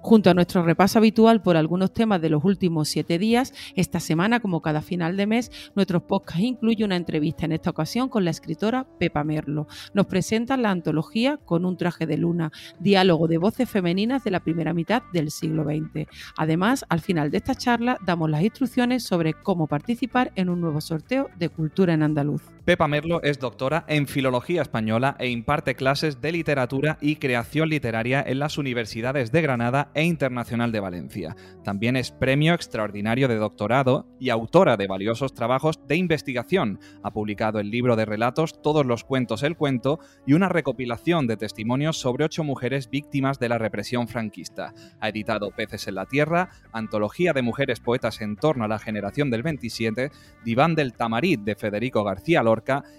Junto a nuestro repaso habitual por algunos temas de los últimos siete días, esta semana, como cada final de mes, nuestros podcast incluye una entrevista en esta ocasión con la escritora Pepa Merlo. Nos presenta la antología Con un traje de luna, diálogo de voces femeninas de la primera mitad del siglo XX. Además, al final de esta charla damos las instrucciones sobre cómo participar en un nuevo sorteo de cultura en andaluz. Pepa Merlo es doctora en Filología Española e imparte clases de literatura y creación literaria en las universidades de Granada e Internacional de Valencia. También es premio extraordinario de doctorado y autora de valiosos trabajos de investigación. Ha publicado el libro de relatos Todos los cuentos el cuento y una recopilación de testimonios sobre ocho mujeres víctimas de la represión franquista. Ha editado Peces en la Tierra, Antología de mujeres poetas en torno a la generación del 27, Diván del Tamarit de Federico García Lorca,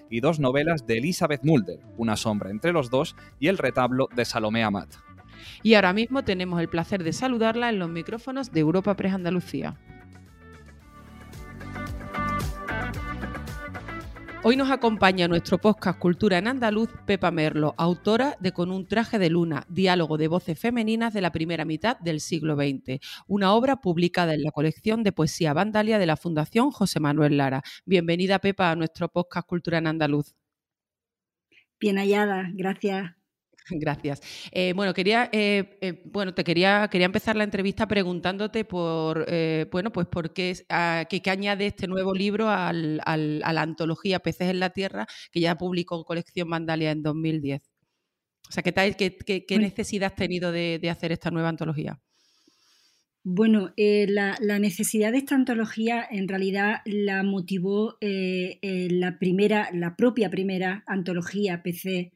y dos novelas de Elizabeth Mulder, Una sombra entre los dos y El retablo de Salomé Amat. Y ahora mismo tenemos el placer de saludarla en los micrófonos de Europa Press Andalucía. Hoy nos acompaña nuestro podcast Cultura en Andaluz Pepa Merlo, autora de Con un traje de luna, diálogo de voces femeninas de la primera mitad del siglo XX, una obra publicada en la colección de poesía Vandalia de la Fundación José Manuel Lara. Bienvenida Pepa a nuestro podcast Cultura en Andaluz. Bien hallada, gracias. Gracias. Eh, bueno, quería, eh, eh, bueno, te quería, quería empezar la entrevista preguntándote por, bueno, pues por qué, qué, añade este nuevo libro a la antología Peces en la Tierra que ya publicó Colección Mandalia en 2010. O sea, ¿qué, tal, qué, qué, necesidad has tenido de, hacer esta nueva antología? Bueno, la, la, necesidad de esta antología en realidad la motivó la primera, la propia primera antología PC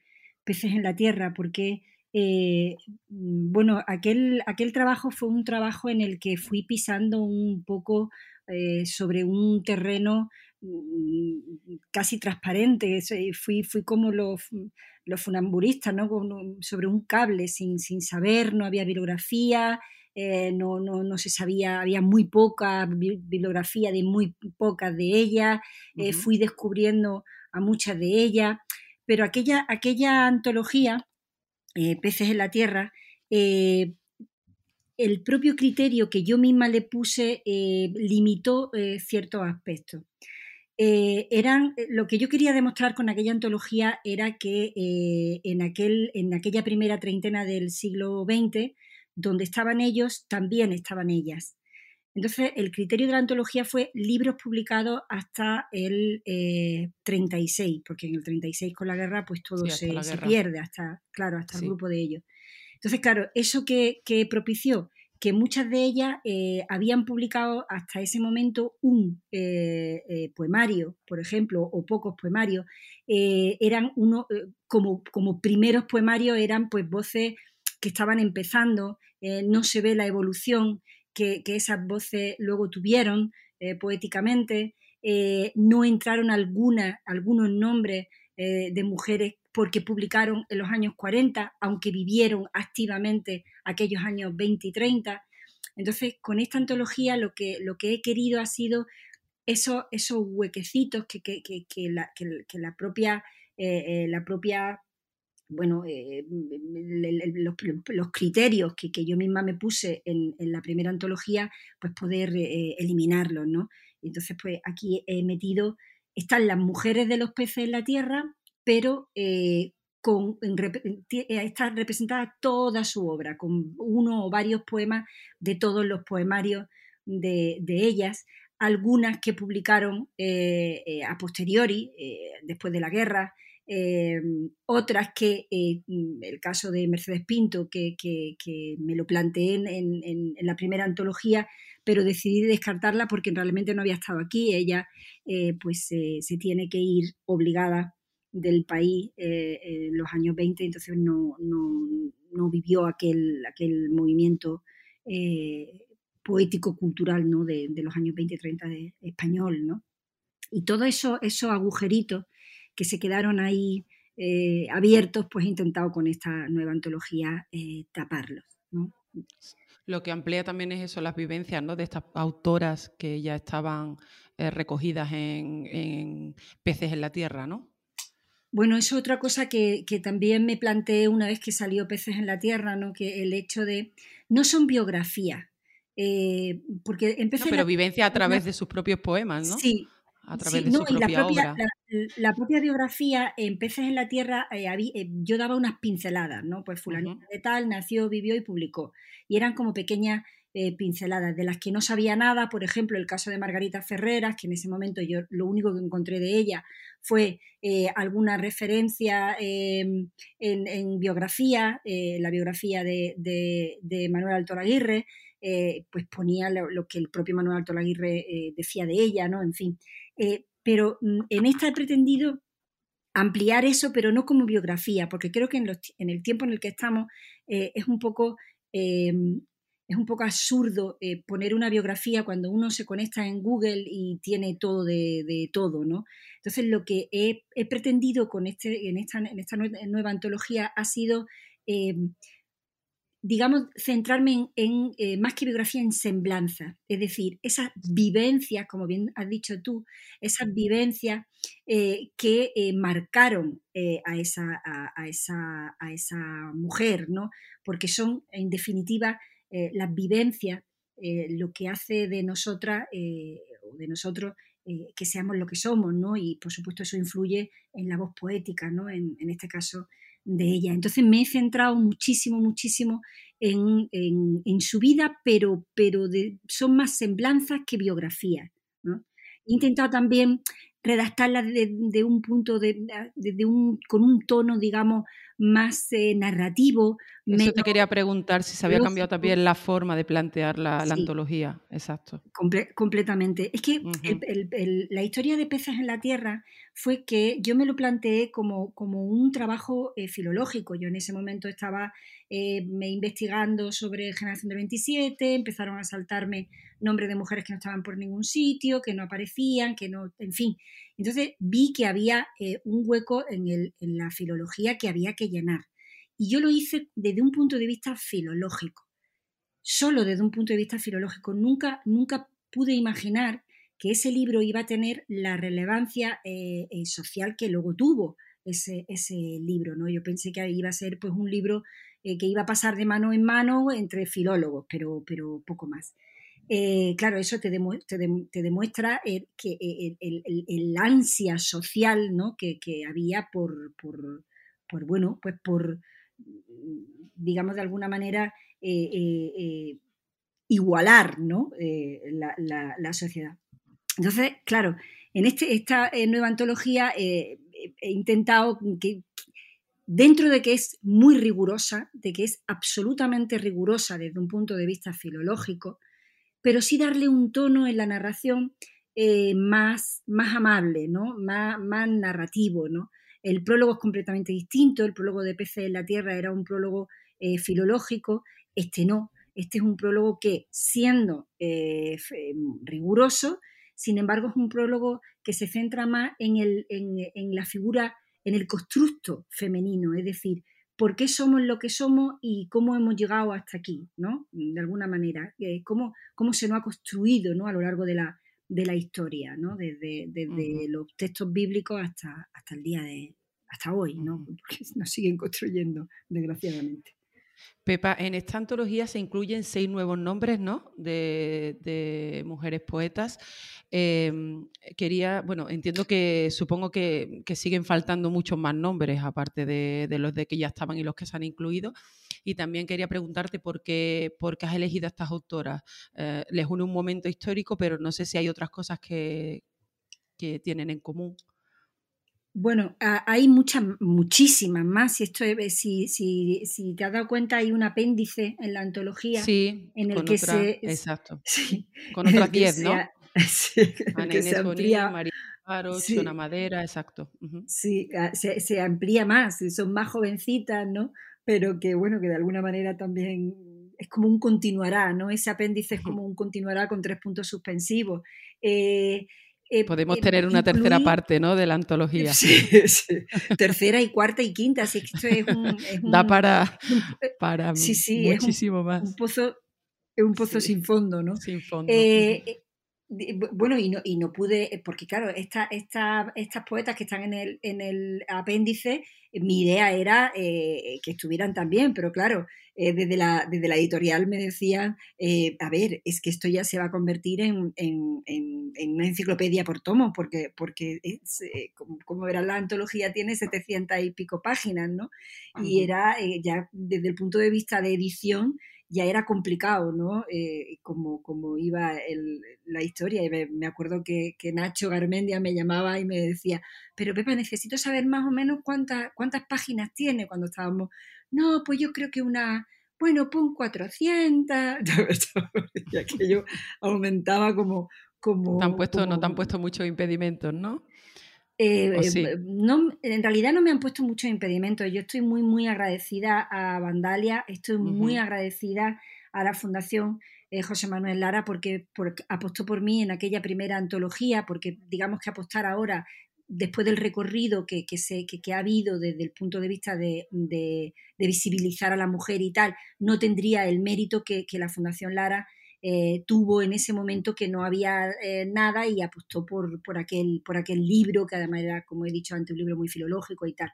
peces en la tierra, porque eh, mm, bueno, aquel, aquel trabajo fue un trabajo en el que fui pisando un poco eh, sobre un terreno mm, casi transparente, fui, fui como los, los funamburistas, ¿no? sobre un cable, sin, sin saber, no había bibliografía, eh, no, no, no, se sabía, había muy poca bibliografía de muy pocas de ellas, fui descubriendo a muchas de ellas pero aquella, aquella antología, eh, Peces en la Tierra, eh, el propio criterio que yo misma le puse eh, limitó ciertos aspectos. eran, lo que yo quería demostrar con aquella antología era que en, aquel, en aquella primera treintena del siglo XX, donde estaban ellos, también estaban ellas. Entonces, el criterio de la antología fue libros publicados hasta el 36, eh, porque en el 36 con la guerra, pues todo se, pierde, hasta, claro, hasta el grupo de ellos. Entonces, claro, eso que, propició que muchas de ellas eh, habían publicado hasta ese momento un eh, poemario, por ejemplo, o pocos poemarios, eran uno, como, como primeros poemarios eran pues voces que estaban empezando, no se ve la evolución, que, esas voces luego tuvieron eh, poéticamente. Eh, no entraron algunas, algunos nombres eh, de mujeres porque publicaron en los años 40, aunque vivieron activamente aquellos años 20 y 30. Entonces, con esta antología lo que, lo que he querido ha sido esos, esos huequecitos que, que, que la, la, propia, la propia bueno, eh, los, criterios que, yo misma me puse en, la primera antología, pues poder eh, eliminarlos, ¿no? Entonces, pues aquí he metido, están las mujeres de los peces en la tierra, pero eh, con, está representada toda su obra, con uno o varios poemas de todos los poemarios de, de ellas, algunas que publicaron a posteriori, después de la guerra, Em, otras que, eh, mm, el caso de Mercedes Pinto, que, me lo planteé en, la primera antología, pero decidí descartarla porque realmente no había estado aquí. Ella eh, pues se tiene que ir obligada del país eh, en los años 20, entonces no, vivió aquel, aquel movimiento poético-cultural ¿no? de, los años 20 y 30 de español. ¿no? Y todos eso, esos agujeritos que se quedaron ahí eh, abiertos, pues he intentado con esta nueva antología taparlos. Lo que amplía también es eso, las vivencias ¿no? de estas autoras que ya estaban recogidas en, en, Peces en la Tierra, ¿no? Bueno, es otra cosa que, también me planteé una vez que salió Peces en la Tierra, ¿no? Que el hecho de. No son biografías. Eh, porque empecé. pero vivencia a través de sus propios poemas, ¿no? Sí. A través de su propia, la propia, obra. La, propia biografía, en Peces en la Tierra, eh, eh, yo daba unas pinceladas, ¿no? Pues fulanita de tal nació, vivió y publicó. Y eran como pequeñas eh, pinceladas, de las que no sabía nada, por ejemplo, el caso de Margarita Ferreras, que en ese momento yo lo único que encontré de ella fue eh, alguna referencia em, en, biografía, la biografía de, Manuel Alto Aguirre, pues ponía lo, que el propio Manuel Alto Aguirre decía de ella, ¿no? En fin. pero mm, en esta he pretendido ampliar eso, pero no como biografía, porque creo que en, en el tiempo en el que estamos es un poco em, es un poco absurdo eh, poner una biografía cuando uno se conecta en Google y tiene todo de, todo, ¿no? Entonces, lo que he, pretendido con este, en, esta, en esta nueva antología ha sido, eh, digamos, centrarme en, eh, más que biografía, en semblanza, es decir, esas vivencias, como bien has dicho tú, esas vivencias que marcaron a, esa, a, esa, a esa mujer, ¿no? Porque son, en definitiva, eh, las vivencias, eh, lo que hace de nosotras eh, o de nosotros que seamos lo que somos, ¿no? Y por supuesto eso influye en la voz poética, ¿no? En, este caso de ella. Entonces me he centrado muchísimo, muchísimo en, su vida, pero, pero son más semblanzas que biografías. He intentado también redactarlas de, un punto, de, un, con un tono, digamos, más eh, narrativo. Eso te quería preguntar si se había cambiado también la forma de plantear la, antología. Exacto. completamente. Es que la historia de Peces en la Tierra fue que yo me lo planteé como, como un trabajo eh, filológico. Yo en ese momento estaba eh, investigando sobre Generación del 27, empezaron a saltarme nombres de mujeres que no estaban por ningún sitio, que no aparecían, que no, en fin. Entonces vi que había eh, un hueco en, el, en la filología que había que llenar. Y yo lo hice desde un punto de vista filológico, solo desde un punto de vista filológico. Nunca, nunca pude imaginar que ese libro iba a tener la relevancia eh, social que luego tuvo ese, ese libro. ¿no? Yo pensé que iba a ser pues, un libro eh, que iba a pasar de mano en mano entre filólogos, pero, pero poco más. Eh, claro, eso te, demuestra eh, que el, ansia social ¿no? que, había por, por, por, bueno, pues por, digamos, de alguna manera igualar ¿no? la, la, sociedad. Entonces, claro, en este, esta nueva antología he intentado que, dentro de que es muy rigurosa, de que es absolutamente rigurosa desde un punto de vista filológico, pero sí darle un tono en la narración eh, más, más amable, ¿no? Más, más, narrativo. ¿no? El prólogo es completamente distinto, el prólogo de Peces en la Tierra era un prólogo eh, filológico, este no, este es un prólogo que, siendo eh, riguroso, sin embargo es un prólogo que se centra más en, el, en, en la figura en el constructo femenino, es decir, por qué somos lo que somos y cómo hemos llegado hasta aquí, ¿no? De alguna manera, eh, cómo, cómo se nos ha construido ¿no? a lo largo de la, de la historia, ¿no? Desde, desde los textos bíblicos hasta, hasta el día de, hasta hoy, ¿no? Porque nos siguen construyendo, desgraciadamente. Pepa, en esta antología se incluyen seis nuevos nombres ¿no? de, mujeres poetas. Em, quería, bueno, entiendo que supongo que, siguen faltando muchos más nombres, aparte de, los de que ya estaban y los que se han incluido. Y también quería preguntarte por qué, por qué has elegido a estas autoras. Eh, les une un momento histórico, pero no sé si hay otras cosas que, que tienen en común. Bueno, hay muchas, muchísimas más. Si, esto, si, si, si, te has dado cuenta, hay un apéndice en la antología sí, en el que se. Exacto. con otras 10, ¿no? sí, que se amplía. María Paro, sí, Madera, exacto. Sí, se, se, amplía más, son más jovencitas, ¿no? Pero que, bueno, que de alguna manera también es como un continuará, ¿no? Ese apéndice es como un continuará con tres puntos suspensivos. Eh, Eh, Podemos eh, tener una tercera parte, ¿no? De la antología. Sí, sí. Tercera y cuarta y quinta, así que esto es un... da para, para muchísimo más. Un pozo, un pozo sin fondo, ¿no? Sin fondo. Bueno, y no, y no pude, porque claro, esta, esta, estas poetas que están en el, en el apéndice, mi idea era que estuvieran también, pero claro, eh, desde, la, desde la editorial me decían, eh, a ver, es que esto ya se va a convertir en, una enciclopedia por tomo, porque, porque es, eh, como, verás, la antología tiene 700 y pico páginas, ¿no? Y era ya desde el punto de vista de edición, ya era complicado, ¿no? como, como iba la historia. Y me, acuerdo que, que, Nacho Garmendia me llamaba y me decía, pero Pepa, necesito saber más o menos cuántas, cuántas páginas tiene cuando estábamos no, pues yo creo que una, bueno, pon 400, y aquello aumentaba como... como, te han puesto, No te han puesto muchos impedimentos, ¿no? Eh, eh, no, en realidad no me han puesto muchos impedimentos. Yo estoy muy, muy agradecida a Vandalia, estoy muy agradecida a la Fundación eh, José Manuel Lara porque, porque, apostó por mí en aquella primera antología, porque digamos que apostar ahora después del recorrido que, se, que, ha habido desde el punto de vista de, visibilizar a la mujer y tal, no tendría el mérito que, la Fundación Lara eh, tuvo en ese momento que no había eh, nada y apostó por, por, aquel, por aquel libro, que además era, como he dicho antes, un libro muy filológico y tal.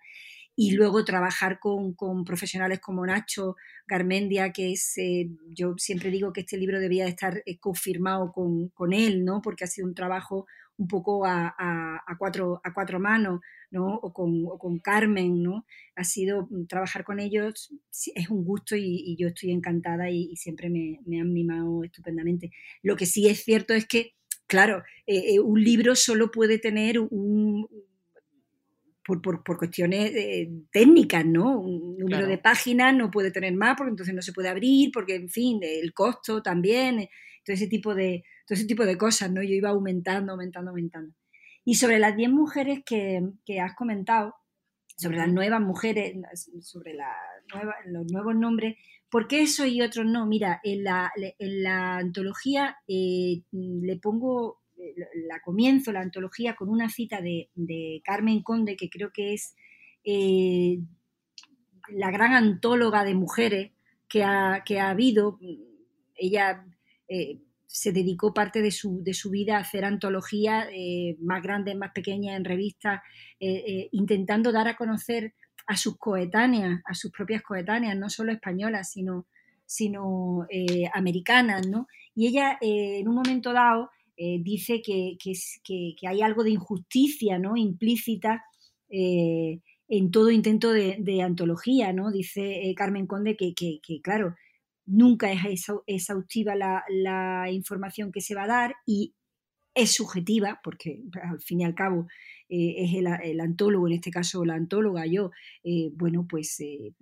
Y luego trabajar con, profesionales como Nacho Garmendia, que es, eh, yo siempre digo que este libro debía estar confirmado con, con él, ¿no? porque ha sido un trabajo un poco a, cuatro, a cuatro manos, ¿no? O con, Carmen, ¿no? Ha sido mm, trabajar con ellos, es un gusto y, yo estoy encantada y, siempre me, han mimado estupendamente. Lo que sí es cierto es que, claro, eh, eh, un libro solo puede tener un, por, cuestiones eh, técnicas, ¿no? Un número de páginas no puede tener más porque entonces no se puede abrir, porque, en fin, el costo también, todo ese tipo de, todo ese tipo de cosas, ¿no? Yo iba aumentando, aumentando, aumentando. Y sobre las 10 mujeres que, has comentado, sobre las nuevas mujeres, sobre la los nuevos nombres, ¿por qué eso y otros no? Mira, en la, en la antología eh, le pongo, la comienzo la antología con una cita de, Carmen Conde, que creo que es eh, la gran antóloga de mujeres que ha, que ha habido. Ella eh, se dedicó parte de su, de su vida a hacer antologías eh, más grandes, más pequeñas, en revistas, eh, eh, intentando dar a conocer a sus coetáneas, a sus propias coetáneas, no solo españolas, sino, sino americanas, ¿no? Y ella, en un momento dado, dice que, que, hay algo de injusticia, ¿no? Implícita en todo intento de, antología, ¿no? Dice Carmen Conde que, claro, nunca es exhaustiva la, información que se va a dar y es subjetiva, porque al fin y al cabo eh, es el, antólogo, en este caso la antóloga, yo, eh, bueno, pues eh,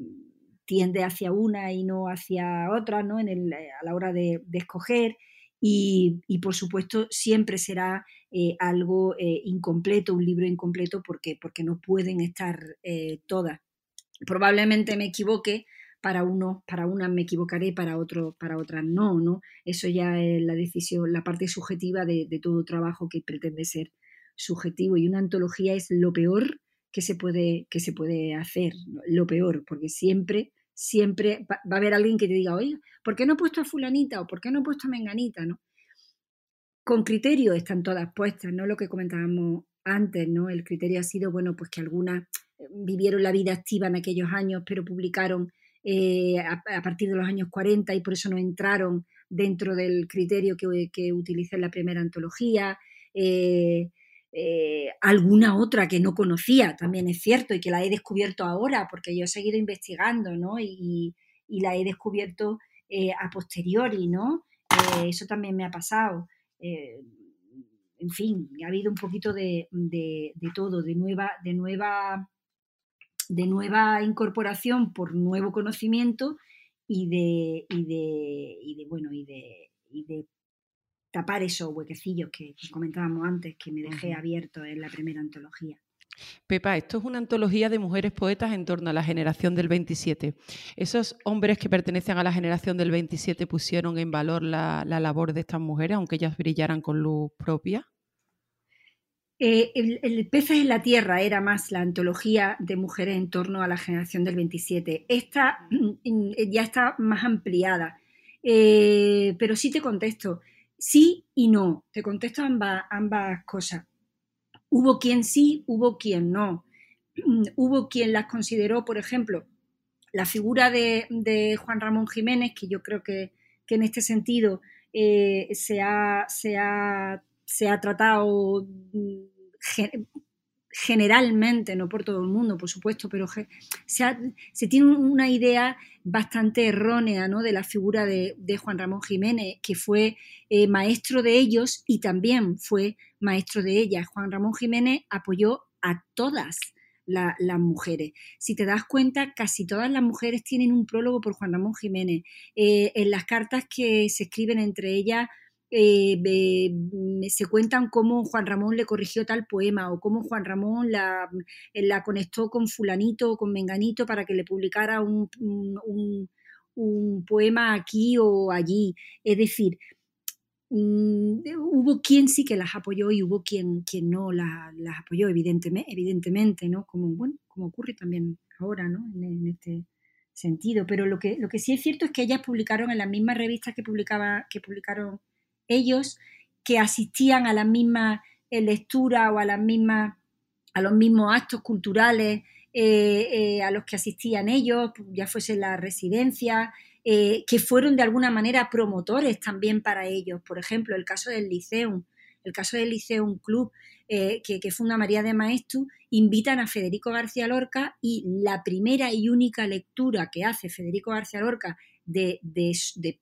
tiende hacia una y no hacia otra, ¿no? En el, a la hora de, escoger. Y, por supuesto siempre será algo incompleto, un libro incompleto, porque, porque no pueden estar todas. Probablemente me equivoque, para uno, para unas me equivocaré, para otro, para otras no, ¿no? Eso ya es la decisión, la parte subjetiva de, todo trabajo que pretende ser subjetivo. Y una antología es lo peor que se puede, que se puede hacer, lo peor, porque siempre, siempre va, a haber alguien que te diga, oye, ¿por qué no he puesto a fulanita o por qué no he puesto a menganita, ¿no? Con criterio están todas puestas, ¿no? Lo que comentábamos antes, ¿no? El criterio ha sido, bueno, pues que algunas eh, vivieron la vida activa en aquellos años, pero publicaron eh, a, partir de los años 40 y por eso no entraron dentro del criterio que, que utilicé en la primera antología. Eh, eh, alguna otra que no conocía, también es cierto, y que la he descubierto ahora, porque yo he seguido investigando, ¿no? Y, la he descubierto a posteriori, ¿no? eso también me ha pasado. en fin, ha habido un poquito de, de, de todo, de nueva, de nueva de nueva incorporación por nuevo conocimiento y de, y de, y de bueno, y de, y de tapar esos huequecillos que, comentábamos antes, que me dejé abierto en la primera antología. Pepa, esto es una antología de mujeres poetas en torno a la generación del 27. ¿Esos hombres que pertenecen a la generación del 27 pusieron en valor la, la labor de estas mujeres, aunque ellas brillaran con luz propia? Eh, el, Peces en la Tierra era más la antología de mujeres en torno a la generación del 27. Esta mm, ya está más ampliada. Eh, pero sí te contesto, sí y no. Te contesto ambas, ambas cosas. Hubo quien sí, hubo quien no. Mm, hubo quien las consideró, por ejemplo, la figura de, Juan Ramón Jiménez, que yo creo que, en este sentido eh, se, ha, se, ha, se, ha, tratado mm, generalmente, no por todo el mundo, por supuesto, pero se, tiene una idea bastante errónea ¿no? de la figura de, Juan Ramón Jiménez, que fue eh, maestro de ellos y también fue maestro de ellas. Juan Ramón Jiménez apoyó a todas las mujeres. Si te das cuenta, casi todas las mujeres tienen un prólogo por Juan Ramón Jiménez. Eh, en las cartas que se escriben entre ellas, eh, se cuentan cómo Juan Ramón le corrigió tal poema o cómo Juan Ramón la, conectó con fulanito o con menganito para que le publicara un, poema aquí o allí. Es decir, mm, hubo quien sí que las apoyó y hubo quien, quien no las, apoyó, evidentemente, evidentemente, ¿no? Como, bueno, como ocurre también ahora, ¿no? En, este sentido. Pero lo que, lo que sí es cierto es que ellas publicaron en las mismas revistas que, publicaba, que publicaron ellos que asistían a la misma eh, lectura o a las mismas a los mismos actos culturales eh, eh, a los que asistían ellos, ya fuese la residencia, que fueron de alguna manera promotores también para ellos. Por ejemplo, el caso del Liceum, el caso del Liceum Club, que, funda María de Maestu, invitan a Federico García Lorca y la primera y única lectura que hace Federico García Lorca de, de,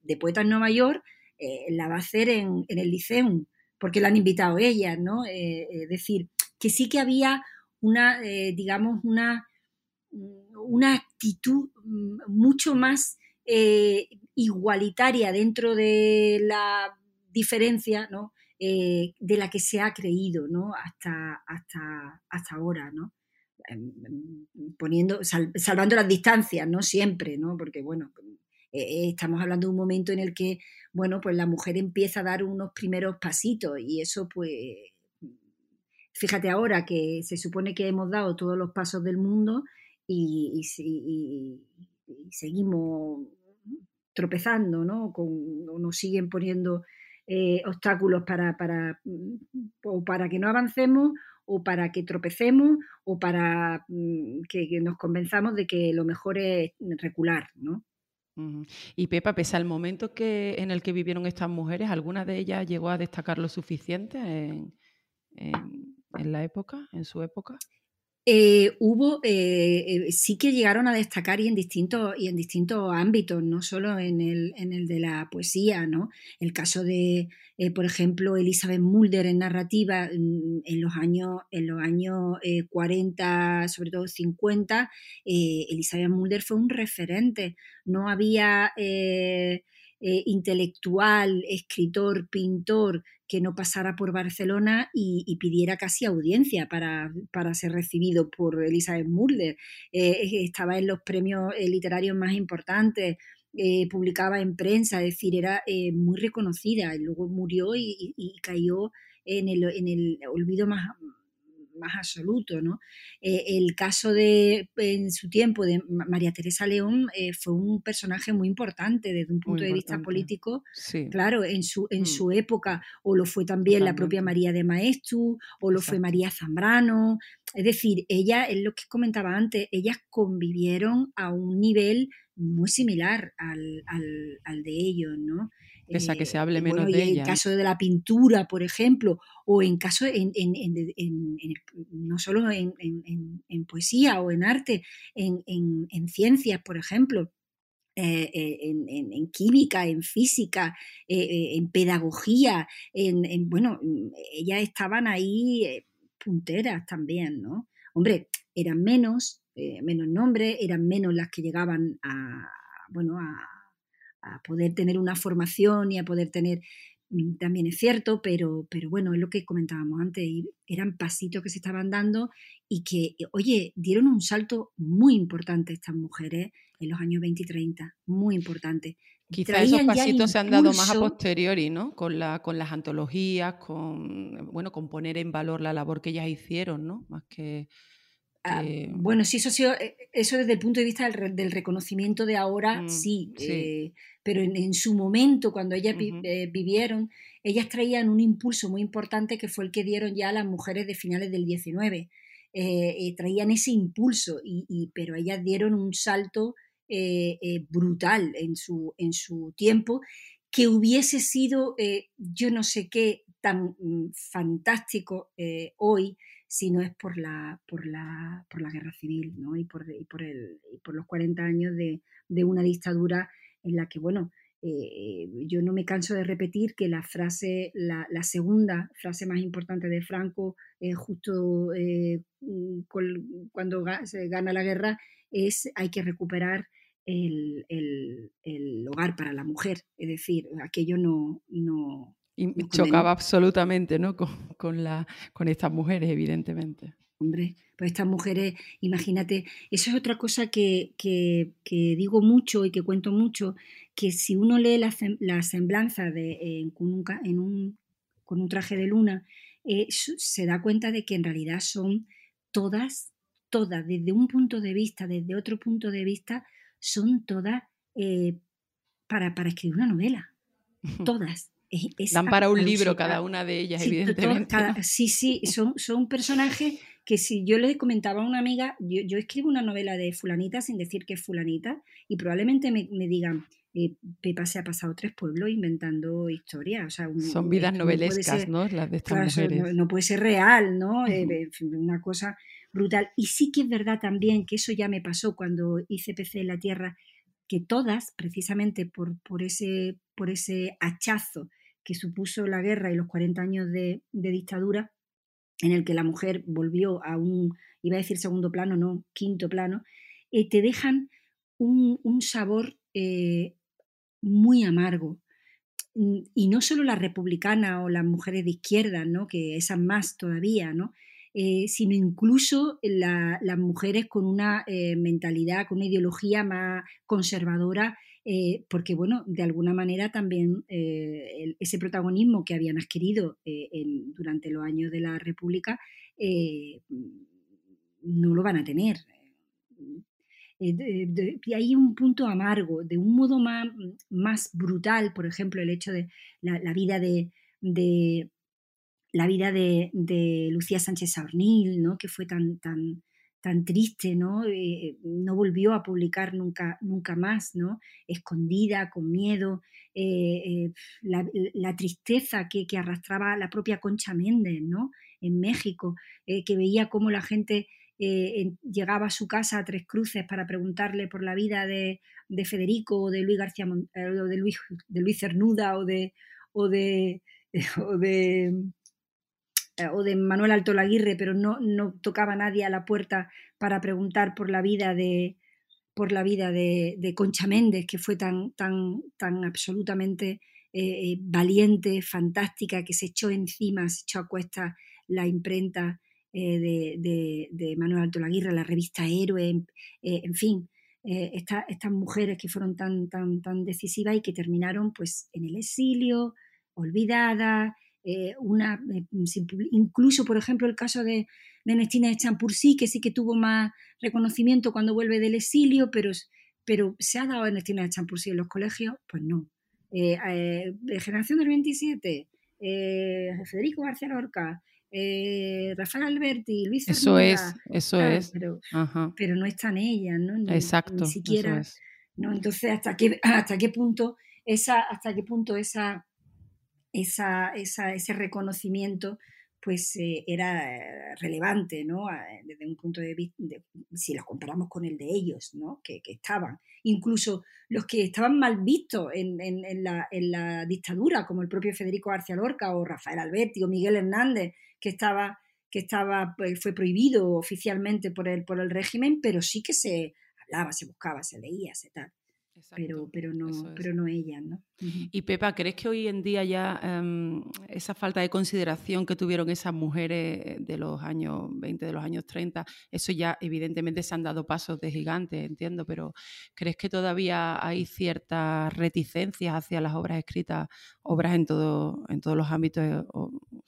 de Poetas Nueva York eh, la va a hacer en, el Liceum, porque la han invitado ellas, ¿no? Eh, es decir, que sí que había una, eh, digamos, una, una actitud mm, mucho más igualitaria dentro de la diferencia, ¿no? de la que se ha creído, ¿no? Hasta, hasta, hasta ahora, ¿no? Em, em, poniendo, salvando las distancias, ¿no? Siempre, ¿no? Porque, bueno, estamos hablando de un momento en el que bueno, pues la mujer empieza a dar unos primeros pasitos y eso pues fíjate ahora que se supone que hemos dado todos los pasos del mundo y, seguimos tropezando, ¿no? Con, o nos siguen poniendo eh, obstáculos para, para, o para que no avancemos o para que tropecemos o para mm, que, que, nos convenzamos de que lo mejor es recular, ¿no? Y Pepa, pese al momento que, en el que vivieron estas mujeres, ¿alguna de ellas llegó a destacar lo suficiente en, en la época, en su época? Eh, hubo, eh, eh, sí que llegaron a destacar y en distintos, y en distintos ámbitos, no solo en el, en el de la poesía, ¿no? El caso de, por ejemplo, Elizabeth Mulder en narrativa mm, en los años, en los años 40, sobre todo 50, Elizabeth Mulder fue un referente. No había intelectual, escritor, pintor que no pasara por Barcelona y, pidiera casi audiencia para, ser recibido por Elizabeth Mulder. Eh, estaba en los premios eh, literarios más importantes, eh, publicaba en prensa, es decir, era muy reconocida. Y luego murió y, cayó en el, en el olvido más, más absoluto. ¿no? Eh, el caso de, en su tiempo, de María Teresa León eh, fue un personaje muy importante desde un punto de vista político, claro, en su, en mm. su época, o lo fue también la propia María de Maestu, o lo fue María Zambrano. Es decir, ella, es lo que comentaba antes, ellas convivieron a un nivel muy similar al, al, al de ellos, ¿no? Pese a que se hable menos de ella. En caso de la pintura, por ejemplo, o en caso, en, no solo en, poesía o en arte, en, ciencias, por ejemplo. Eh, eh, en, química, en física, eh, en pedagogía, en, bueno, ellas estaban ahí punteras también, ¿no? Hombre, eran menos, menos nombres, eran menos las que llegaban a, bueno, a, a poder tener una formación y a poder tener, mm, también es cierto, pero, pero bueno, es lo que comentábamos antes, eran pasitos que se estaban dando y que, eh, oye, dieron un salto muy importante estas mujeres en los años 20 y 30, muy importante. Quizá esos pasitos se han dado más a posteriori, ¿no? Con, la, con las antologías, con, bueno, con poner en valor la labor que ellas hicieron, ¿no? Más que... Ah, bueno, sí, eso, eh, eso desde el punto de vista del, reconocimiento de ahora, mm, sí, eh, pero en, su momento, cuando ellas eh, vivieron, ellas traían un impulso muy importante que fue el que dieron ya las mujeres de finales del 19. traían ese impulso, y, pero ellas dieron un salto brutal en su, en su tiempo que hubiese sido, yo no sé qué, tan mm, fantástico hoy si no es por la, por la, por la guerra civil ¿no? y, por, y por, el, y por los 40 años de, de, una dictadura en la que, bueno, eh, yo no me canso de repetir que la frase, la, la segunda frase más importante de Franco, eh, justo eh, cuando se gana la guerra, es hay que recuperar el, el, el, hogar para la mujer. Es decir, aquello no, no, y chocaba absolutamente ¿no? con, la, con estas mujeres, evidentemente. Hombre, pues estas mujeres, imagínate, eso es otra cosa que, que, digo mucho y que cuento mucho, que si uno lee la, la semblanza de, en, un, en un, con un traje de luna, eh, se da cuenta de que en realidad son todas, todas, desde un punto de vista, desde otro punto de vista, son todas eh, para, para escribir una novela. Todas. Dan para un libro cada una de ellas, evidentemente. sí, sí, son, son personajes que si yo le comentaba a una amiga, yo, escribo una novela de fulanita sin decir que es fulanita y probablemente me, digan, eh, Pepa se ha pasado tres pueblos inventando historias. Son vidas novelescas, no, Las de estas mujeres. No, puede ser real, ¿no? Eh, una cosa brutal. Y sí que es verdad también que eso ya me pasó cuando hice PC en la Tierra, que todas, precisamente por, por, ese, por ese hachazo que supuso la guerra y los 40 años de, dictadura, en el que la mujer volvió a un, iba a decir segundo plano, no, quinto plano, eh, te dejan un, sabor eh, muy amargo. Mm, y no solo la republicana o las mujeres de izquierda, ¿no? que esas más todavía, ¿no? Eh, sino incluso las mujeres con una mentalidad, con una ideología más conservadora eh, porque, bueno, de alguna manera también eh, ese protagonismo que habían adquirido eh, durante los años de la República no lo van a tener. y hay un punto amargo, de un modo más, más brutal, por ejemplo, el hecho de la, vida de, la vida de, Lucía Sánchez Saornil, ¿no? que fue tan, tan, tan triste, ¿no? Eh, no volvió a publicar nunca, nunca más, ¿no? Escondida, con miedo, eh, eh, la, tristeza que, arrastraba la propia Concha Méndez, ¿no? En México, que veía cómo la gente llegaba a su casa a Tres Cruces para preguntarle por la vida de, Federico o de Luis García o de Luis, de Luis Cernuda o de, o de eh, o de Manuel Alto Laguirre, pero no, no tocaba nadie a la puerta para preguntar por la vida de, por la vida de, Concha Méndez, que fue tan, tan, tan absolutamente eh, eh, valiente, fantástica, que se echó encima, se echó a cuesta la imprenta de, Manuel Alto Laguirre, la revista Héroe, en fin, estas mujeres que fueron tan, tan, tan decisivas y que terminaron pues en el exilio, olvidadas, eh, una, eh, incluso, por ejemplo, el caso de, de Nestina de Champurcí, que sí que tuvo más reconocimiento cuando vuelve del exilio, pero, pero ¿se ha dado Nestina de Champurcí en los colegios? Pues no. Eh, generación del 27, Federico García Lorca, Rafael Alberti, Luis Eso es, eso es. Pero, pero, no están ellas, ¿no? Exacto. Ni siquiera. ¿no? Entonces, ¿hasta qué, hasta qué punto esa, hasta qué punto esa esa, ese reconocimiento pues eh, era relevante, ¿no? Desde un punto de vista, si los comparamos con el de ellos, ¿no? Que, estaban, incluso los que estaban mal vistos en, la, dictadura, como el propio Federico García Lorca o Rafael Alberti o Miguel Hernández, que estaba, que estaba, pues, fue prohibido oficialmente por el, por el régimen, pero sí que se hablaba, se buscaba, se leía, se tal. Pero, pero, no, pero no ellas, ¿no? Y Pepa, ¿crees que hoy en día ya em, esa falta de consideración que tuvieron esas mujeres de los años 20, de los años 30, eso ya evidentemente se han dado pasos de gigante, entiendo, pero ¿crees que todavía hay ciertas reticencias hacia las obras escritas, obras en, todo, en todos los ámbitos, eh,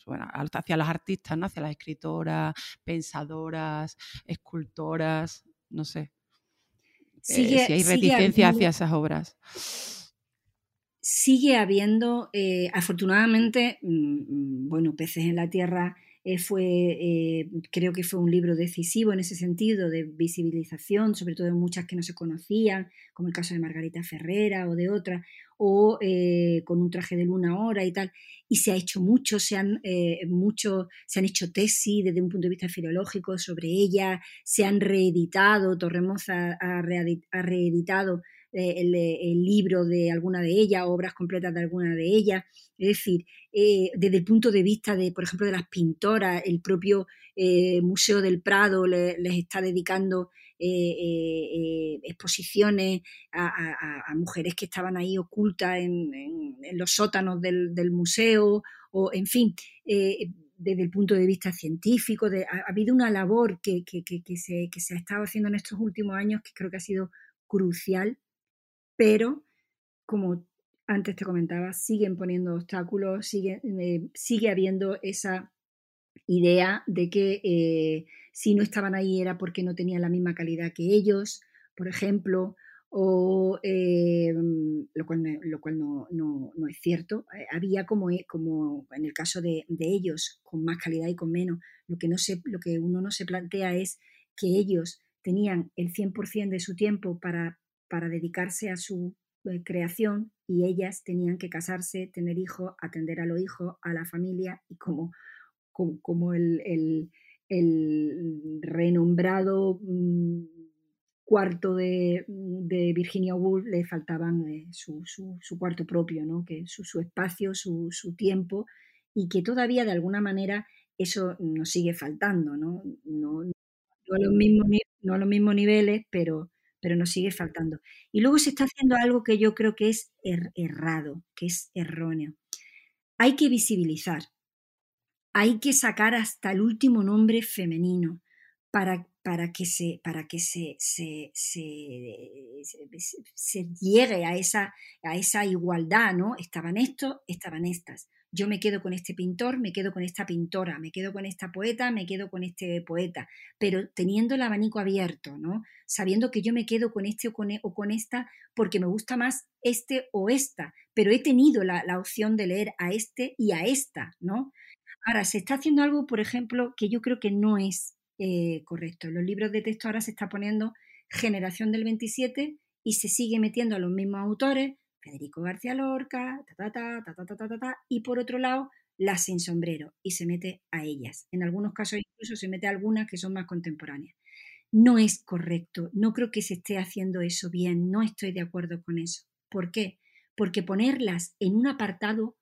bueno, hacia las artistas, ¿no? hacia las escritoras, pensadoras, escultoras, no sé? Si hay reticencia hacia esas obras. Sigue habiendo, eh, afortunadamente, mm, mm, bueno, Peces en la Tierra eh, fue, eh, creo que fue un libro decisivo en ese sentido, de visibilización, sobre todo de muchas que no se conocían, como el caso de Margarita Ferrera o de otras, o con un traje de luna ahora y tal. Y se ha hecho mucho, se han, mucho, se han hecho tesis desde un punto de vista filológico sobre ella, se han reeditado, Torremos ha, ha reeditado el, libro de alguna de ellas, obras completas de alguna de ellas. Es decir, eh, desde el punto de vista de, por ejemplo, de las pintoras, el propio eh, Museo del Prado les está dedicando eh, exposiciones a, mujeres que estaban ahí ocultas en, los sótanos del, museo, o en fin desde el punto de vista científico, ha, habido una labor que, se, ha estado haciendo en estos últimos años que creo que ha sido crucial pero como antes te comentaba, siguen poniendo obstáculos, sigue, eh, sigue habiendo esa idea de que eh, si no estaban ahí era porque no tenían la misma calidad que ellos, por ejemplo, o eh, lo cual, lo cual no, no, no, es cierto. Había como, como en el caso de, de, ellos, con más calidad y con menos, lo que, no se, lo que uno no se plantea es que ellos tenían el 100% de su tiempo para para dedicarse a su eh, creación y ellas tenían que casarse, tener hijos, atender a los hijos, a la familia y como, como, el, renombrado mm, cuarto de, Virginia Woolf le faltaban eh, su, cuarto propio, ¿no? que su, su espacio, su, tiempo y que todavía de alguna manera eso nos sigue faltando, ¿no? No, a, los mismos, no a los mismos niveles, pero, pero nos sigue faltando. Y luego se está haciendo algo que yo creo que es er, errado, que es erróneo. Hay que visibilizar, hay que sacar hasta el último nombre femenino para, para que, se, para que se, se, se, llegue a esa, a esa igualdad, ¿no? Estaban estos, estaban estas yo me quedo con este pintor, me quedo con esta pintora, me quedo con esta poeta, me quedo con este poeta, pero teniendo el abanico abierto, ¿no? Sabiendo que yo me quedo con este o con, e, o con esta porque me gusta más este o esta, pero he tenido la, opción de leer a este y a esta, ¿no? Ahora, se está haciendo algo, por ejemplo, que yo creo que no es eh, correcto. En los libros de texto ahora se está poniendo generación del 27 y se sigue metiendo a los mismos autores, Federico García Lorca, ta, ta, ta, ta, ta, ta, ta, y por otro lado, las sin sombrero, y se mete a ellas. En algunos casos incluso se mete a algunas que son más contemporáneas. No es correcto, no creo que se esté haciendo eso bien, no estoy de acuerdo con eso. ¿Por qué? Porque ponerlas en un apartado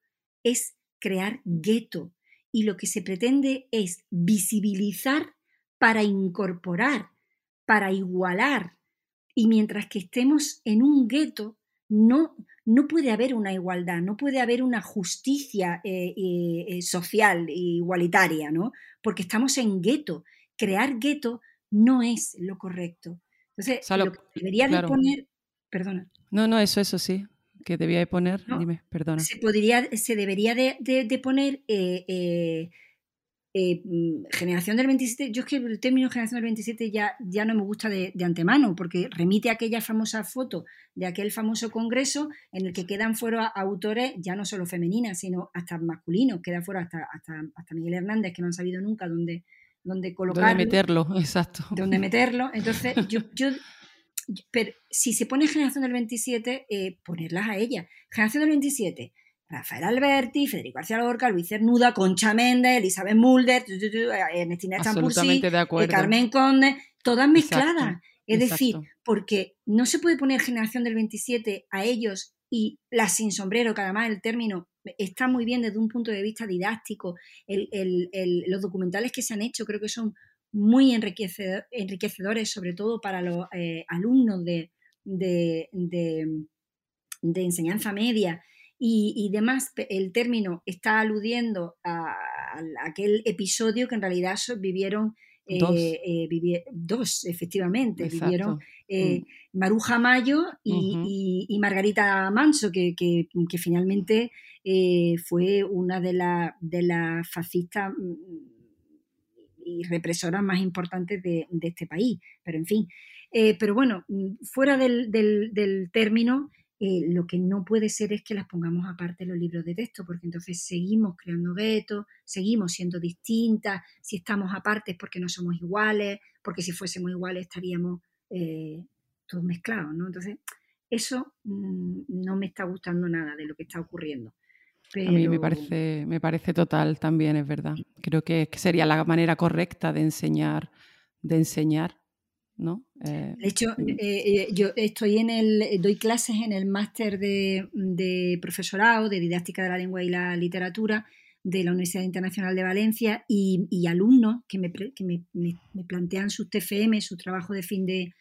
es crear gueto y lo que se pretende es visibilizar para incorporar, para igualar. Y mientras que estemos en un gueto, no, no puede haber una igualdad, no puede haber una justicia eh, eh, social igualitaria, ¿no? Porque estamos en gueto. Crear gueto no es lo correcto. Entonces, lo, que debería de poner, perdona. No, no, eso, eso sí, que debía de poner, dime, perdona. Se, podría, se debería de, poner eh, eh, mm, generación del 27, yo es que el término generación del 27 ya, ya no me gusta de, antemano, porque remite a aquella famosa foto de aquel famoso congreso en el que quedan fuera autores ya no solo femeninas, sino hasta masculinos, queda fuera hasta, hasta, Miguel Hernández, que no han sabido nunca dónde, dónde colocarlo. Dónde meterlo, exacto. Dónde meterlo. Entonces, yo, yo pero si se pone generación del 27, eh, ponerlas a ella. Generación del 27, Rafael Alberti, Federico García Lorca, Luis Cernuda, Concha Méndez, Elizabeth Mulder, Ernestina Champursi, eh, Carmen Conde, todas mezcladas. es decir, porque no se puede poner generación del 27 a ellos y la sin sombrero, que además el término está muy bien desde un punto de vista didáctico. los documentales que se han hecho creo que son muy enriquecedores, sobre todo para los eh, alumnos de, de, enseñanza media y, demás, el término está aludiendo a, aquel episodio que en realidad vivieron dos, eh, eh, dos efectivamente, vivieron eh, mm. Maruja Mayo y, Margarita Manso, que, finalmente fue una de las de fascistas mm, y represoras más importantes de, este país. Pero en fin, pero bueno, mm, fuera del, del término, eh, lo que no puede ser es que las pongamos aparte los libros de texto, porque entonces seguimos creando guetos, seguimos siendo distintas, si estamos aparte es porque no somos iguales, porque si fuésemos iguales estaríamos eh, todos mezclados, ¿no? Entonces, eso mm, no me está gustando nada de lo que está ocurriendo. A mí me parece, me parece total también, es verdad. Creo que sería la manera correcta de enseñar, de enseñar ¿no? Eh, de hecho, eh, eh, yo estoy en el, doy clases en el máster de, profesorado de didáctica de la lengua y la literatura de la Universidad Internacional de Valencia y, alumnos que, me, plantean sus TFM, su trabajo de fin de,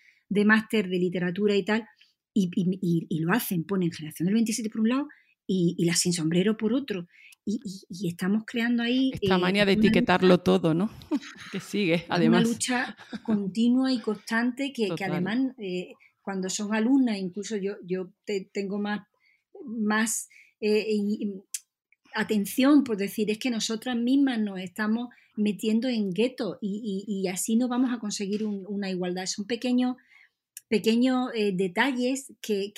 máster de literatura y tal, y, lo hacen, ponen generación del 27 por un lado y, la sin sombrero por otro y, estamos creando ahí... Esta eh, manía de etiquetarlo todo, ¿no? que sigue, además. Una lucha continua y constante que, además eh, cuando son alumnas, incluso yo, yo tengo más, más eh, atención por decir, es que nosotras mismas nos estamos metiendo en gueto y, así no vamos a conseguir una igualdad. Son pequeños pequeños eh, detalles que,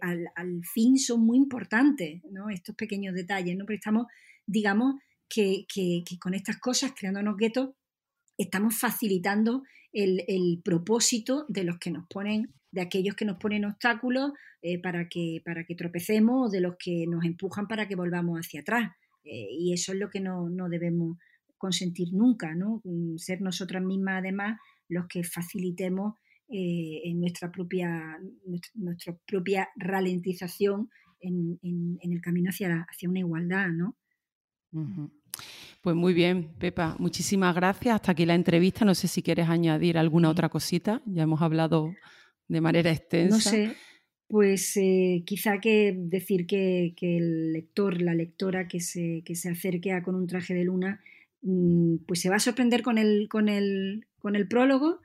al, fin son muy importantes, ¿no? Estos pequeños detalles, ¿no? Porque estamos, digamos, que, con estas cosas, creándonos guetos, estamos facilitando el, propósito de los que nos ponen, de aquellos que nos ponen obstáculos eh, para, que, para que tropecemos o de los que nos empujan para que volvamos hacia atrás. Eh, y eso es lo que no, no debemos consentir nunca, ¿no? Mm, ser nosotras mismas, además, los que facilitemos eh, en nuestra propia, nuestra, propia ralentización en, el camino hacia, hacia una igualdad, ¿no? Pues muy bien, Pepa, muchísimas gracias. Hasta aquí la entrevista. No sé si quieres añadir alguna otra cosita. Ya hemos hablado de manera extensa. No sé, pues eh, quizá que decir que, el lector, la lectora que se, que se acerque a con un traje de luna, mm, pues se va a sorprender con el, con el, con el prólogo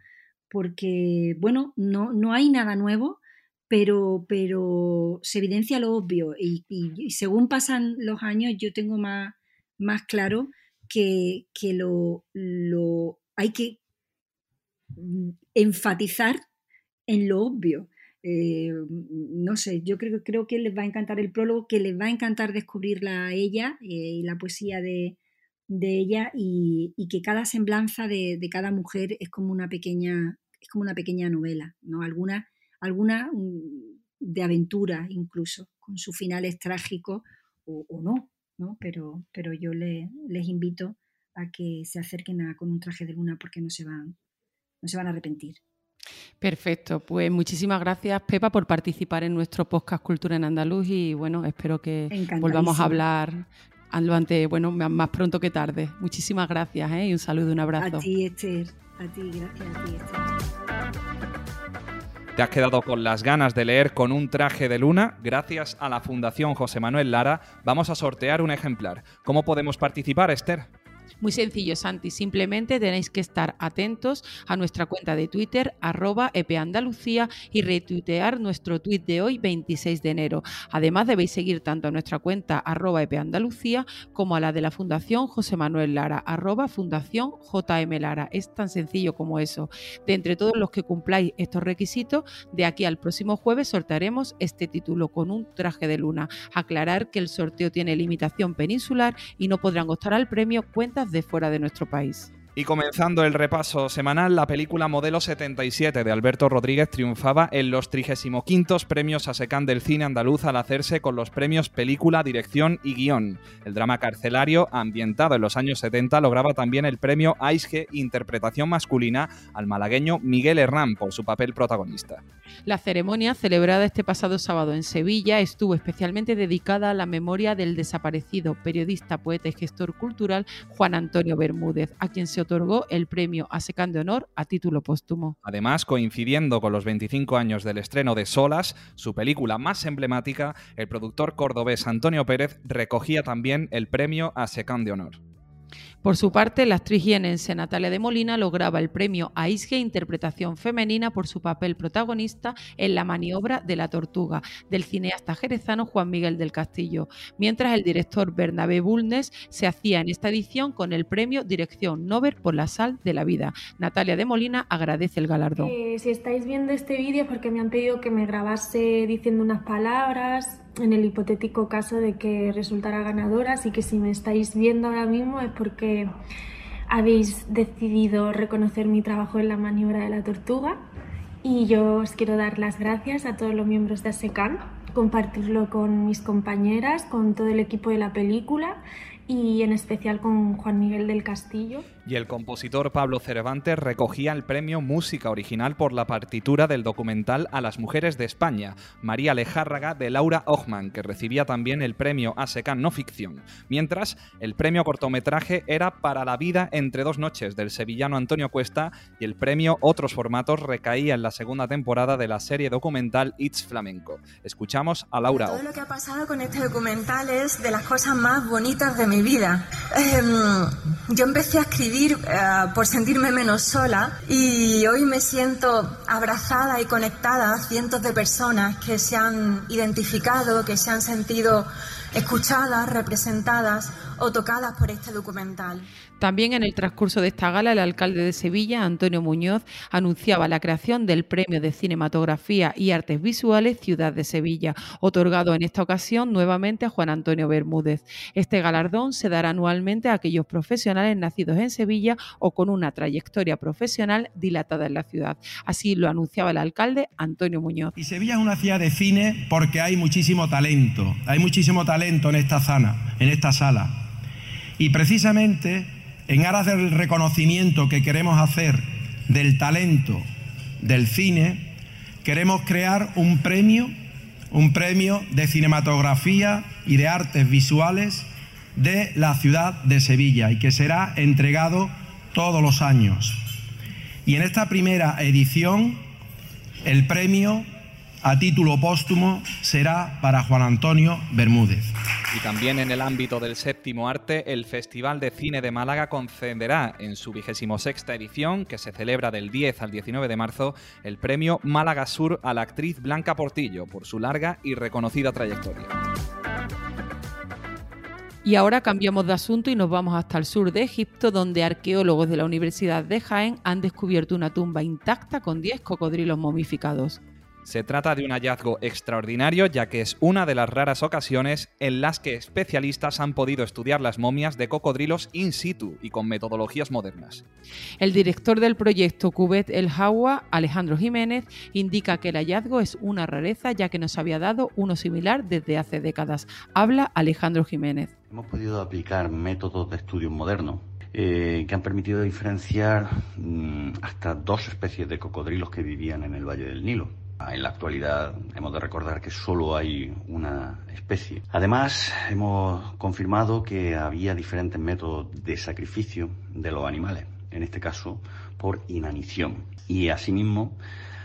porque, bueno, no, no hay nada nuevo, pero, pero se evidencia lo obvio y, según pasan los años yo tengo más, más claro que, lo, lo, hay que enfatizar en lo obvio. Eh, no sé, yo creo, creo que les va a encantar el prólogo, que les va a encantar descubrirla a ella eh, y la poesía de, de ella y, que cada semblanza de, cada mujer es como una pequeña, es como una pequeña novela, ¿no? Alguna, alguna mm, de aventura incluso, con sus finales trágicos o, no, ¿no? Pero, pero yo les invito a que se acerquen a, con un traje de luna porque no se van, no se van a arrepentir. Perfecto, pues muchísimas gracias Pepa por participar en nuestro podcast Cultura en Andaluz y bueno, espero que volvamos a hablar antes, bueno, más pronto que tarde. Muchísimas gracias ¿eh? y un saludo, un abrazo. A ti, Esther. A ti, gracias a ti, Esther. ¿Te has quedado con las ganas de leer con un traje de luna? Gracias a la Fundación José Manuel Lara vamos a sortear un ejemplar. ¿Cómo podemos participar, Esther? Muy sencillo, Santi. Simplemente tenéis que estar atentos a nuestra cuenta de Twitter, arroba epandalucía, y retuitear nuestro tweet de hoy, 26 de enero. Además, debéis seguir tanto a nuestra cuenta, arroba epandalucía, como a la de la Fundación José Manuel Lara, arroba Fundación JM Lara. Es tan sencillo como eso. De entre todos los que cumpláis estos requisitos, de aquí al próximo jueves sortearemos este título con un traje de luna. Aclarar que el sorteo tiene limitación peninsular y no podrán optar al premio de fuera de nuestro país. Y comenzando el repaso semanal, la película Modelo 77 de Alberto Rodríguez triunfaba en los 35 premios a Secán del cine andaluz al hacerse con los premios Película, Dirección y Guión. El drama carcelario, ambientado en los años 70, lograba también el premio AISGE Interpretación Masculina al malagueño Miguel Herrán por su papel protagonista. La ceremonia, celebrada este pasado sábado en Sevilla, estuvo especialmente dedicada a la memoria del desaparecido periodista, poeta y gestor cultural Juan Antonio Bermúdez, a quien se otorgó el premio ASECAN de Honor a título póstumo. Además, coincidiendo con los 25 años del estreno de Solas, su película más emblemática, el productor cordobés Antonio Pérez recogía también el premio ASECAN de Honor. Por su parte, la actriz jienense Natalia de Molina lograba el premio AISGE Interpretación Femenina por su papel protagonista en La maniobra de la tortuga, del cineasta jerezano Juan Miguel del Castillo, mientras el director Bernabé Bulnes se hacía en esta edición con el premio Dirección Nobel por la sal de la vida. Natalia de Molina agradece el galardón. Eh, si estáis viendo este vídeo es porque me han pedido que me grabase diciendo unas palabras en el hipotético caso de que resultara ganadora, así que si me estáis viendo ahora mismo es porque habéis decidido reconocer mi trabajo en la maniobra de la tortuga y yo os quiero dar las gracias a todos los miembros de ASECAN, compartirlo con mis compañeras, con todo el equipo de la película y en especial con Juan Miguel del Castillo. Y el compositor Pablo Cervantes recogía el premio Música Original por la partitura del documental A las Mujeres de España, María Lejárraga de Laura Ochman, que recibía también el premio ASECAN No Ficción. Mientras, el premio cortometraje era Para la vida entre dos noches del sevillano Antonio Cuesta y el premio Otros Formatos recaía en la segunda temporada de la serie documental It's Flamenco. Escuchamos a Laura. Todo lo que ha pasado con este documental es de las cosas más bonitas de mi vida. Em, yo empecé a escribir eh, por sentirme menos sola. Y hoy me siento abrazada y conectada a cientos de personas que se han identificado, que se han sentido escuchadas, representadas o tocadas por este documental. También en el transcurso de esta gala, el alcalde de Sevilla, Antonio Muñoz, anunciaba la creación del Premio de Cinematografía y Artes Visuales Ciudad de Sevilla, otorgado en esta ocasión nuevamente a Juan Antonio Bermúdez. Este galardón se dará anualmente a aquellos profesionales nacidos en Sevilla o con una trayectoria profesional dilatada en la ciudad. Así lo anunciaba el alcalde Antonio Muñoz. Y Sevilla es una ciudad de cine porque hay muchísimo talento, hay muchísimo talento en esta zona, en esta sala. Y precisamente en aras del reconocimiento que queremos hacer del talento del cine, queremos crear un premio, un premio de cinematografía y de artes visuales de la ciudad de Sevilla y que será entregado todos los años. Y en esta primera edición, el premio a título póstumo será para Juan Antonio Bermúdez. Y también en el ámbito del séptimo arte, el Festival de Cine de Málaga concederá en su vigésimo sexta edición, que se celebra del 10 al 19 de marzo, el premio Málaga Sur a la actriz Blanca Portillo por su larga y reconocida trayectoria. Y ahora cambiamos de asunto y nos vamos hasta el sur de Egipto, donde arqueólogos de la Universidad de Jaén han descubierto una tumba intacta con 10 cocodrilos momificados. Se trata de un hallazgo extraordinario ya que es una de las raras ocasiones en las que especialistas han podido estudiar las momias de cocodrilos in situ y con metodologías modernas. El director del proyecto Cubet El Hawa, Alejandro Jiménez, indica que el hallazgo es una rareza ya que no se había dado uno similar desde hace décadas. Habla Alejandro Jiménez. Hemos podido aplicar métodos de estudio modernos eh, que han permitido diferenciar mm, hasta dos especies de cocodrilos que vivían en el Valle del Nilo. En la actualidad hemos de recordar que solo hay una especie. Además, hemos confirmado que había diferentes métodos de sacrificio de los animales, en este caso por inanición. Y asimismo,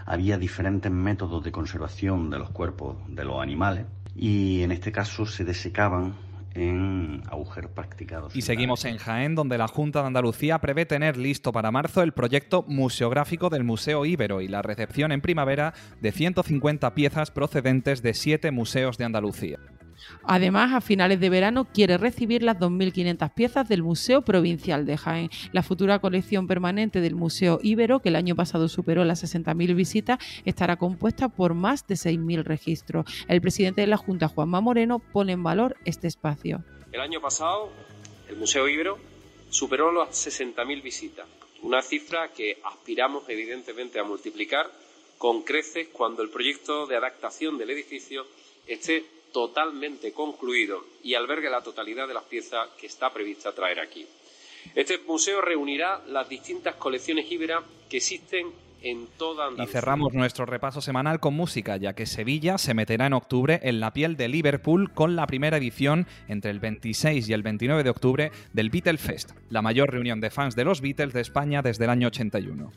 había diferentes métodos de conservación de los cuerpos de los animales y en este caso se desecaban en practicados. Y seguimos en Jaén, donde la Junta de Andalucía prevé tener listo para marzo el proyecto museográfico del Museo Íbero y la recepción en primavera de 150 piezas procedentes de siete museos de Andalucía. Además, a finales de verano quiere recibir las 2.500 piezas del Museo Provincial de Jaén. La futura colección permanente del Museo Ibero, que el año pasado superó las 60.000 visitas, estará compuesta por más de 6.000 registros. El presidente de la Junta, Juanma Moreno, pone en valor este espacio. El año pasado, el Museo Ibero superó las 60.000 visitas, una cifra que aspiramos evidentemente a multiplicar con creces cuando el proyecto de adaptación del edificio esté totalmente concluido y albergue la totalidad de las piezas que está prevista traer aquí. Este museo reunirá las distintas colecciones íberas que existen en toda Andalucía. Y cerramos nuestro repaso semanal con música, ya que Sevilla se meterá en octubre en la piel de Liverpool con la primera edición entre el 26 y el 29 de octubre del Beatle Fest, la mayor reunión de fans de los Beatles de España desde el año 81.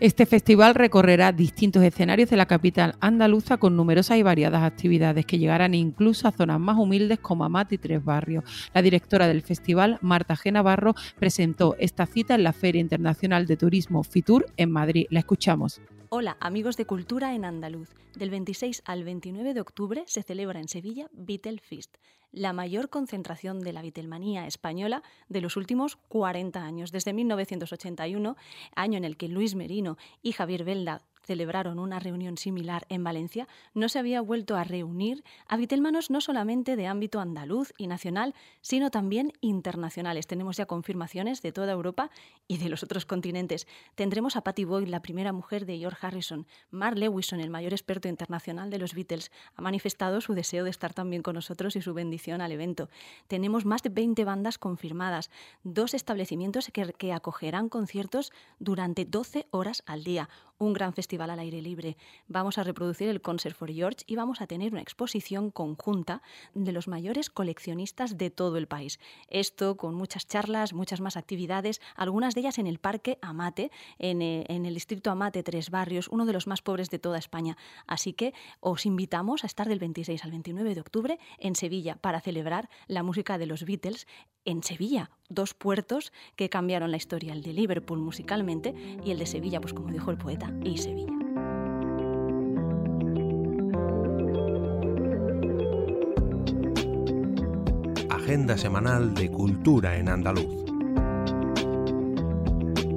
Este festival recorrerá distintos escenarios de la capital andaluza con numerosas y variadas actividades que llegarán incluso a zonas más humildes como Amat y Tres Barrios. La directora del festival, Marta G. Navarro, presentó esta cita en la Feria Internacional de Turismo FITUR en Madrid. La escuchamos. Hola, amigos de Cultura en Andaluz. Del 26 al 29 de octubre se celebra en Sevilla Beatle Feast, la mayor concentración de la Beatlemanía española de los últimos 40 años, desde 1981, año en el que Luis Merino y Javier Belda celebraron una reunión similar en Valencia, no se había vuelto a reunir a Vitelmanos no solamente de ámbito andaluz y nacional, sino también internacionales. Tenemos ya confirmaciones de toda Europa y de los otros continentes. Tendremos a Patty Boyd, la primera mujer de George Harrison. Mark Lewison, el mayor experto internacional de los Beatles, ha manifestado su deseo de estar también con nosotros y su bendición al evento. Tenemos más de 20 bandas confirmadas, dos establecimientos que, que acogerán conciertos durante 12 horas al día, un gran festival al aire libre. Vamos a reproducir el Concert for George y vamos a tener una exposición conjunta de los mayores coleccionistas de todo el país. Esto con muchas charlas, muchas más actividades, algunas de ellas en el Parque Amate, en, eh, en el distrito Amate Tres Barrios, uno de los más pobres de toda España. Así que os invitamos a estar del 26 al 29 de octubre en Sevilla para celebrar la música de los Beatles en Sevilla, dos puertos que cambiaron la historia, el de Liverpool musicalmente y el de Sevilla, pues como dijo el poeta, y Sevilla. Agenda semanal de cultura en andaluz.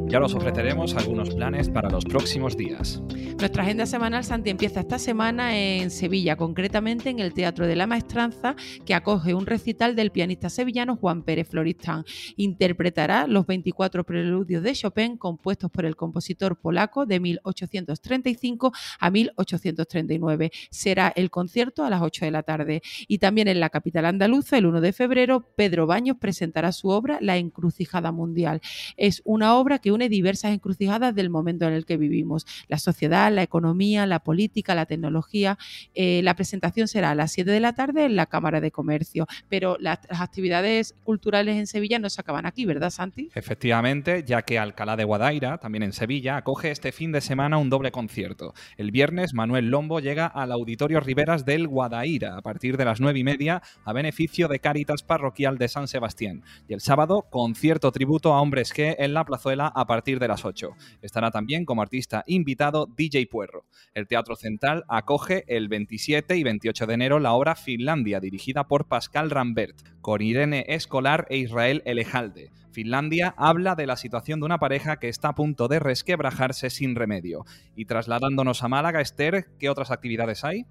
Ya os ofreceremos algunos planes para los próximos días. Nuestra agenda semanal, Santi, empieza esta semana en Sevilla, concretamente en el Teatro de la Maestranza, que acoge un recital del pianista sevillano Juan Pérez Floristán. Interpretará los 24 preludios de Chopin compuestos por el compositor polaco de 1835 a 1839. Será el concierto a las 8 de la tarde. Y también en la capital andaluza, el 1 de febrero, Pedro Baños presentará su obra La encrucijada mundial. Es una obra que diversas encrucijadas del momento en el que vivimos, la sociedad, la economía, la política, la tecnología. Eh, la presentación será a las 7 de la tarde en la Cámara de Comercio, pero las, las actividades culturales en Sevilla no se acaban aquí, ¿verdad, Santi? Efectivamente, ya que Alcalá de Guadaira, también en Sevilla, acoge este fin de semana un doble concierto. El viernes, Manuel Lombo llega al Auditorio Riveras del Guadaira a partir de las 9 y media a beneficio de Cáritas Parroquial de San Sebastián. Y el sábado, concierto tributo a Hombres que en la plazuela a partir de las 8. Estará también como artista invitado DJ Puerro. El Teatro Central acoge el 27 y 28 de enero la obra Finlandia, dirigida por Pascal Rambert, con Irene Escolar e Israel Elejalde. Finlandia habla de la situación de una pareja que está a punto de resquebrajarse sin remedio. Y trasladándonos a Málaga, Esther, ¿qué otras actividades hay?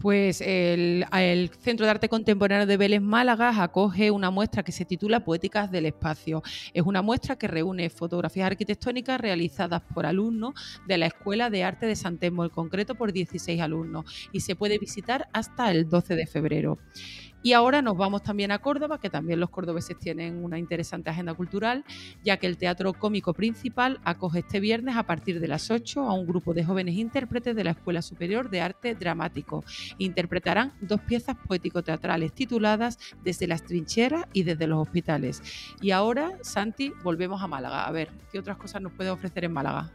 Pues el, Centro de Arte Contemporáneo de Vélez Málaga acoge una muestra que se titula Poéticas del Espacio. Es una muestra que reúne fotografías arquitectónicas realizadas por alumnos de la Escuela de Arte de San Telmo, en concreto por 16 alumnos, y se puede visitar hasta el 12 de febrero. Y ahora nos vamos también a Córdoba, que también los cordobeses tienen una interesante agenda cultural, ya que el Teatro Cómico Principal acoge este viernes a partir de las 8 a un grupo de jóvenes intérpretes de la Escuela Superior de Arte Dramático. Interpretarán dos piezas poético-teatrales tituladas Desde las trincheras y desde los hospitales. Y ahora, Santi, volvemos a Málaga. A ver, ¿qué otras cosas nos puede ofrecer en Málaga?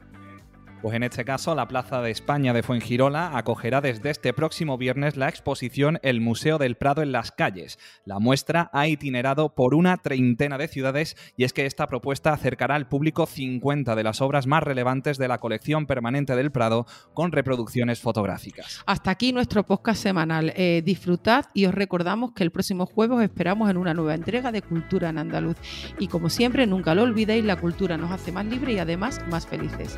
Pues en este caso, la Plaza de España de Fuengirola acogerá desde este próximo viernes la exposición El Museo del Prado en las calles. La muestra ha itinerado por una treintena de ciudades y es que esta propuesta acercará al público 50 de las obras más relevantes de la colección permanente del Prado con reproducciones fotográficas. Hasta aquí nuestro podcast semanal. Eh, disfrutad y os recordamos que el próximo jueves os esperamos en una nueva entrega de Cultura en Andaluz. Y como siempre, nunca lo olvidéis, la cultura nos hace más libres y además más felices.